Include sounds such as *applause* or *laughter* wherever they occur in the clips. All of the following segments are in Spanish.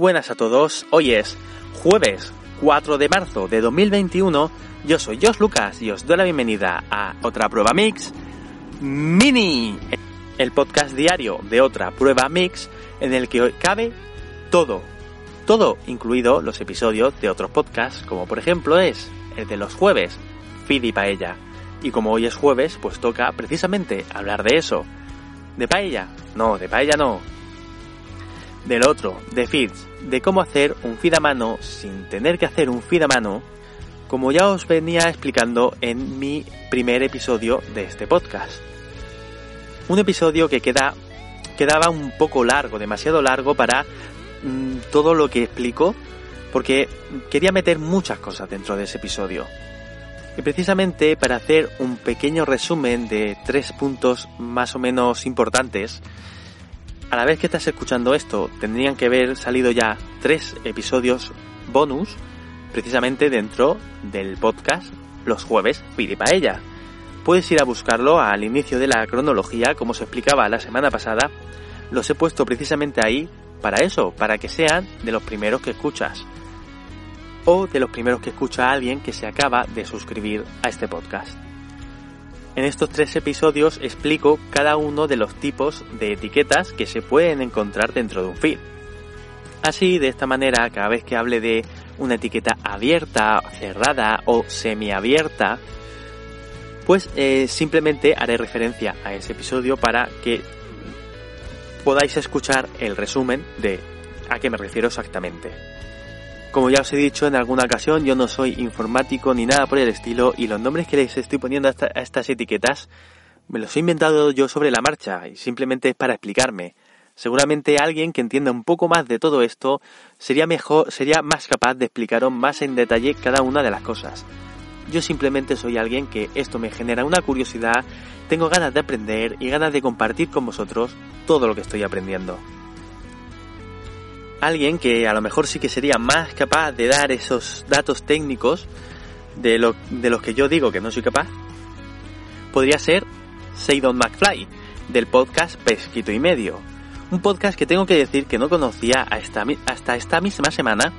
buenas a todos, hoy es jueves 4 de marzo de 2021, yo soy Josh Lucas y os doy la bienvenida a otra prueba mix mini, el podcast diario de otra prueba mix en el que cabe todo, todo incluido los episodios de otros podcasts, como por ejemplo es el de los jueves, y Paella. Y como hoy es jueves, pues toca precisamente hablar de eso. ¿De paella? No, de paella no. Del otro, de feeds, de cómo hacer un feed a mano sin tener que hacer un feed a mano, como ya os venía explicando en mi primer episodio de este podcast. Un episodio que queda, quedaba un poco largo, demasiado largo para mmm, todo lo que explico, porque quería meter muchas cosas dentro de ese episodio. Y precisamente para hacer un pequeño resumen de tres puntos más o menos importantes, a la vez que estás escuchando esto, tendrían que haber salido ya tres episodios bonus, precisamente dentro del podcast Los jueves Pide Paella. Puedes ir a buscarlo al inicio de la cronología, como se explicaba la semana pasada. Los he puesto precisamente ahí para eso, para que sean de los primeros que escuchas. O de los primeros que escucha a alguien que se acaba de suscribir a este podcast. En estos tres episodios explico cada uno de los tipos de etiquetas que se pueden encontrar dentro de un feed. Así, de esta manera, cada vez que hable de una etiqueta abierta, cerrada o semiabierta, pues eh, simplemente haré referencia a ese episodio para que podáis escuchar el resumen de a qué me refiero exactamente. Como ya os he dicho en alguna ocasión, yo no soy informático ni nada por el estilo y los nombres que les estoy poniendo a, esta, a, estas etiquetas me los he inventado yo sobre la marcha y simplemente es para explicarme. Seguramente alguien que entienda un poco más de todo esto sería mejor, sería más capaz de explicaros más en detalle cada una de las cosas. Yo simplemente soy alguien que esto me genera una curiosidad, tengo ganas de aprender y ganas de compartir con vosotros todo lo que estoy aprendiendo alguien que a lo mejor sí que sería más capaz de dar esos datos técnicos de, lo, de los que yo digo que no soy capaz, podría ser Seidon McFly, del podcast Pesquito y Medio. Un podcast que tengo que decir que no conocía hasta, hasta esta misma semana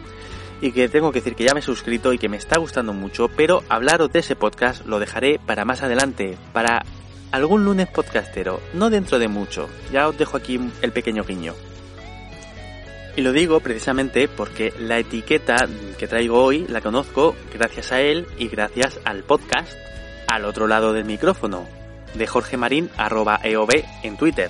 y que tengo que decir que ya me he suscrito y que me está gustando mucho, pero hablaros de ese podcast lo dejaré para más adelante, para algún lunes podcastero, no dentro de mucho. Ya os dejo aquí el pequeño guiño. Y lo digo precisamente porque la etiqueta que traigo hoy la conozco gracias a él y gracias al podcast al otro lado del micrófono de Jorge Marín arroba EOB en Twitter.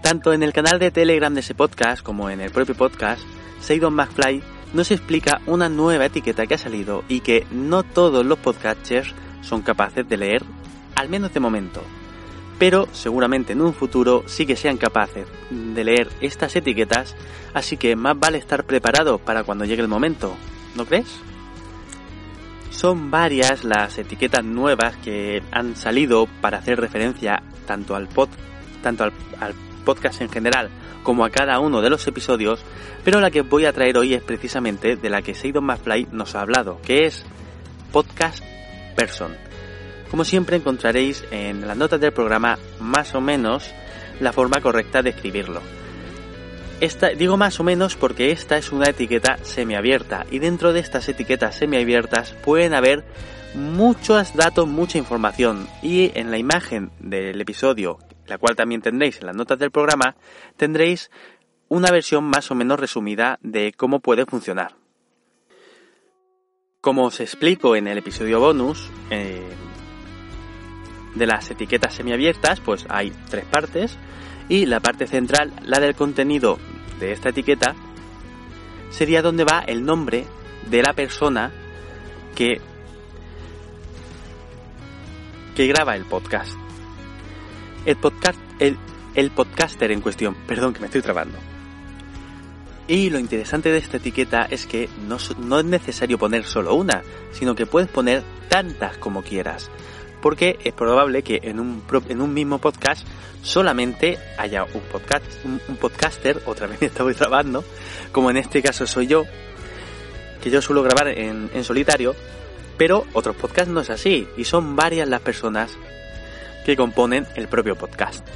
Tanto en el canal de Telegram de ese podcast como en el propio podcast, Seidon McFly nos explica una nueva etiqueta que ha salido y que no todos los podcasters son capaces de leer, al menos de momento pero seguramente en un futuro sí que sean capaces de leer estas etiquetas, así que más vale estar preparado para cuando llegue el momento, ¿no crees? Son varias las etiquetas nuevas que han salido para hacer referencia tanto al, pod, tanto al, podcast en general como a cada uno de los episodios, pero la que voy a traer hoy es precisamente de la que Seidon McFly nos ha hablado, que es Podcast Person como siempre encontraréis en las notas del programa más o menos la forma correcta de escribirlo. Esta, digo más o menos porque esta es una etiqueta semiabierta y dentro de estas etiquetas semiabiertas pueden haber muchos datos, mucha información y en la imagen del episodio, la cual también tendréis en las notas del programa, tendréis una versión más o menos resumida de cómo puede funcionar. Como os explico en el episodio bonus, eh, de las etiquetas semiabiertas, pues hay tres partes y la parte central, la del contenido de esta etiqueta, sería donde va el nombre de la persona que que graba el podcast. El podcast el, el podcaster en cuestión, perdón que me estoy trabando. Y lo interesante de esta etiqueta es que no, no es necesario poner solo una, sino que puedes poner tantas como quieras porque es probable que en un, en un mismo podcast solamente haya un, podcast, un, podcaster, otra vez *laughs* estoy grabando, como en este caso soy yo, que yo suelo grabar en, en solitario, pero otros podcasts no es así, y son varias las personas que componen el propio podcast.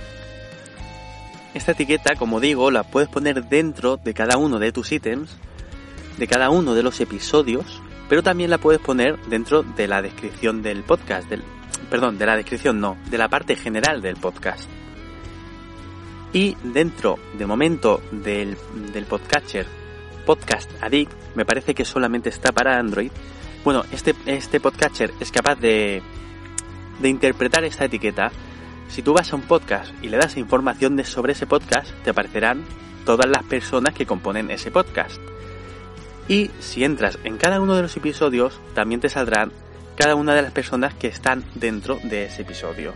Esta etiqueta, como digo, la puedes poner dentro de cada uno de tus ítems, de cada uno de los episodios, pero también la puedes poner dentro de la descripción del podcast, del, perdón, de la descripción no, de la parte general del podcast. Y dentro, de momento, del, podcatcher Podcast Addict, me parece que solamente está para Android. Bueno, este, este podcatcher es capaz de, de interpretar esta etiqueta. Si tú vas a un podcast y le das información de, sobre ese podcast, te aparecerán todas las personas que componen ese podcast. Y si entras en cada uno de los episodios, también te saldrán cada una de las personas que están dentro de ese episodio.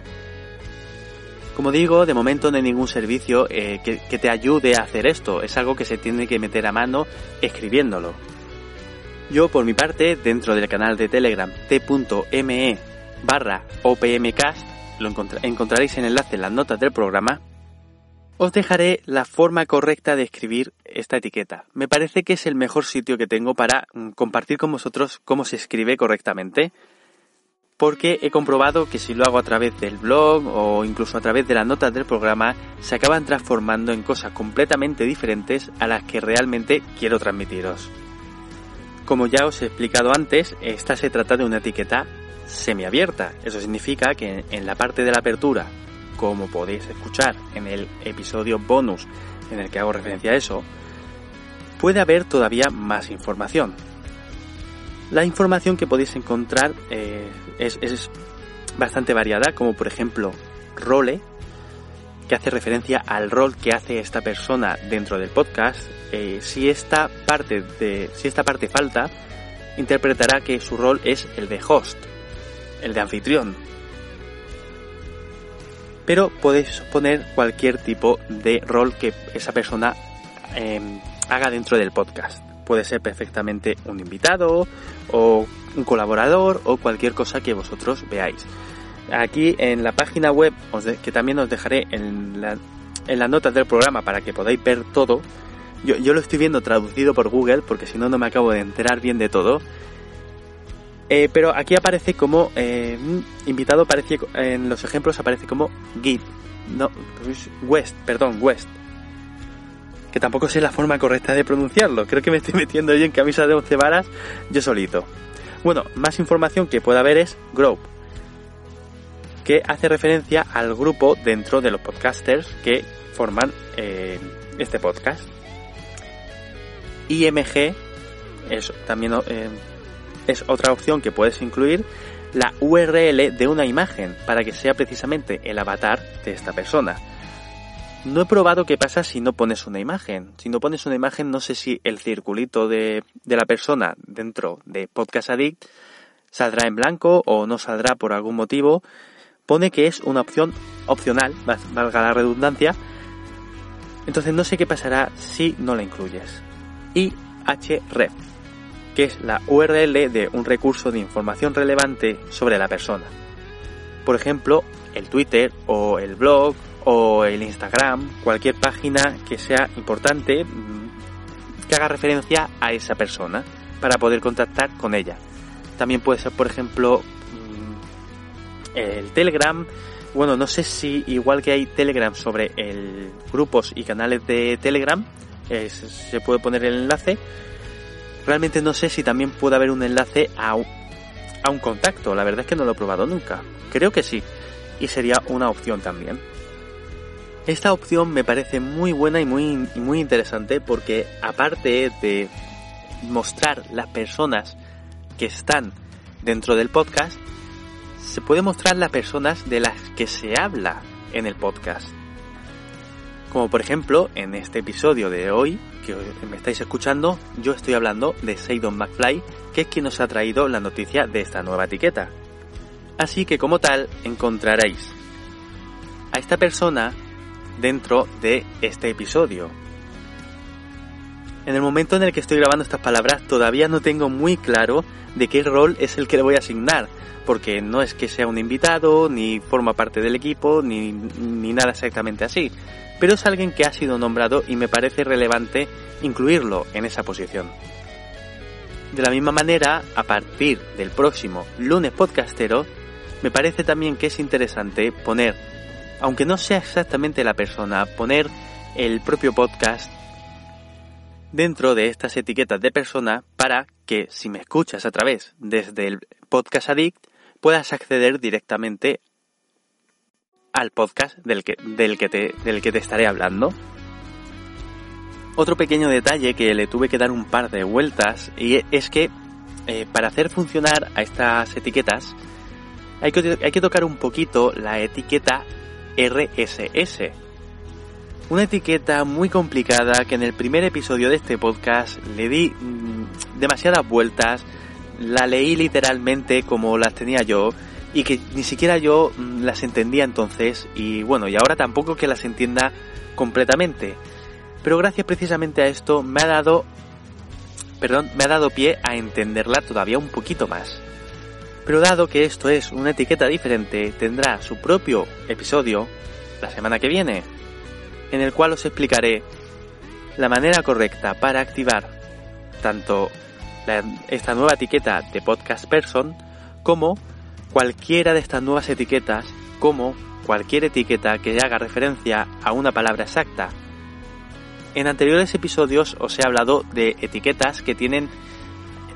Como digo, de momento no hay ningún servicio eh, que, te ayude a hacer esto, es algo que se tiene que meter a mano escribiéndolo. Yo, por mi parte, dentro del canal de Telegram t.me opmcast, lo encontraréis en el enlace en las notas del programa, os dejaré la forma correcta de escribir esta etiqueta. Me parece que es el mejor sitio que tengo para mm, compartir con vosotros cómo se escribe correctamente porque he comprobado que si lo hago a través del blog o incluso a través de las notas del programa, se acaban transformando en cosas completamente diferentes a las que realmente quiero transmitiros. Como ya os he explicado antes, esta se trata de una etiqueta semiabierta. Eso significa que en la parte de la apertura, como podéis escuchar en el episodio bonus en el que hago referencia a eso, puede haber todavía más información. La información que podéis encontrar eh, es, bastante variada, como por ejemplo role, que hace referencia al rol que hace esta persona dentro del podcast. Eh, si esta parte de, si esta parte falta, interpretará que su rol es el de host, el de anfitrión. Pero podéis poner cualquier tipo de rol que esa persona em, haga dentro del podcast puede ser perfectamente un invitado o un colaborador o cualquier cosa que vosotros veáis. Aquí en la página web, que también os dejaré en, las notas del programa para que podáis ver todo, yo, lo estoy viendo traducido por Google porque si no no me acabo de enterar bien de todo. Eh, pero aquí aparece como eh, invitado, aparece, en los ejemplos aparece como Git, no, West, perdón, West que tampoco sé la forma correcta de pronunciarlo. Creo que me estoy *laughs* metiendo yo en camisa de once varas yo solito. Bueno, más información que pueda haber es Group, que hace referencia al grupo dentro de los podcasters que forman eh, este podcast. IMG es también es otra opción que puedes incluir la URL de una imagen para que sea precisamente el avatar de esta persona. No he probado qué pasa si no pones una imagen. Si no pones una imagen, no sé si el circulito de, la persona dentro de Podcast Addict saldrá en blanco o no saldrá por algún motivo. Pone que es una opción opcional, valga la redundancia. Entonces no sé qué pasará si no la incluyes. Y que es la URL de un recurso de información relevante sobre la persona. Por ejemplo, el Twitter o el blog o el Instagram, cualquier página que sea importante mm, que haga referencia a esa persona para poder contactar con ella. También puede ser, por ejemplo, mm, el Telegram. Bueno, no sé si igual que hay Telegram sobre el grupos y canales de Telegram, se puede poner el enlace. Realmente no sé si también puede haber un enlace a a un contacto. La verdad es que no lo he probado nunca. Creo que sí. Y sería una opción también. Esta opción me parece muy buena y muy, muy interesante porque aparte de mostrar las personas que están dentro del podcast, se puede mostrar las personas de las que se habla en el podcast. Como por ejemplo, en este episodio de hoy, que me estáis escuchando, yo estoy hablando de Seidon McFly, que es quien nos ha traído la noticia de esta nueva etiqueta. Así que como tal, encontraréis a esta persona dentro de este episodio. En el momento en el que estoy grabando estas palabras todavía no tengo muy claro de qué rol es el que le voy a asignar, porque no es que sea un invitado, ni forma parte del equipo, ni, ni nada exactamente así, pero es alguien que ha sido nombrado y me parece relevante incluirlo en esa posición. De la misma manera, a partir del próximo lunes podcastero, me parece también que es interesante poner aunque no sea exactamente la persona, poner el propio podcast dentro de estas etiquetas de persona para que si me escuchas a través desde el podcast Addict puedas acceder directamente al podcast del que, del que, te, del que te estaré hablando. Otro pequeño detalle que le tuve que dar un par de vueltas y es que eh, para hacer funcionar a estas etiquetas hay que, hay que tocar un poquito la etiqueta RSS. Una etiqueta muy complicada que en el primer episodio de este podcast le di mm, demasiadas vueltas, la leí literalmente como las tenía yo y que ni siquiera yo mm, las entendía entonces y bueno, y ahora tampoco que las entienda completamente. Pero gracias precisamente a esto me ha dado perdón, me ha dado pie a entenderla todavía un poquito más. Pero dado que esto es una etiqueta diferente, tendrá su propio episodio la semana que viene, en el cual os explicaré la manera correcta para activar tanto esta nueva etiqueta de podcast person como cualquiera de estas nuevas etiquetas como cualquier etiqueta que haga referencia a una palabra exacta. En anteriores episodios os he hablado de etiquetas que tienen,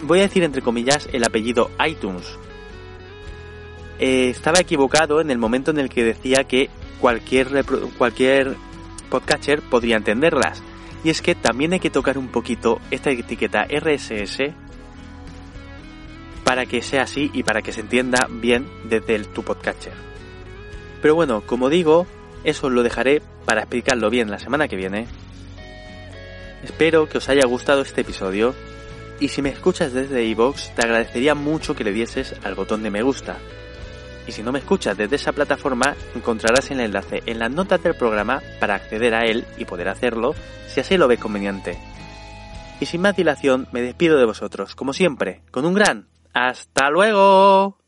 voy a decir entre comillas, el apellido iTunes. Eh, estaba equivocado en el momento en el que decía que cualquier, cualquier podcatcher podría entenderlas. Y es que también hay que tocar un poquito esta etiqueta RSS para que sea así y para que se entienda bien desde el tu podcatcher. Pero bueno, como digo, eso lo dejaré para explicarlo bien la semana que viene. Espero que os haya gustado este episodio y si me escuchas desde iVoox te agradecería mucho que le dieses al botón de me gusta. Y si no me escuchas desde esa plataforma, encontrarás el enlace en las notas del programa para acceder a él y poder hacerlo si así lo ves conveniente. Y sin más dilación, me despido de vosotros, como siempre, con un gran hasta luego.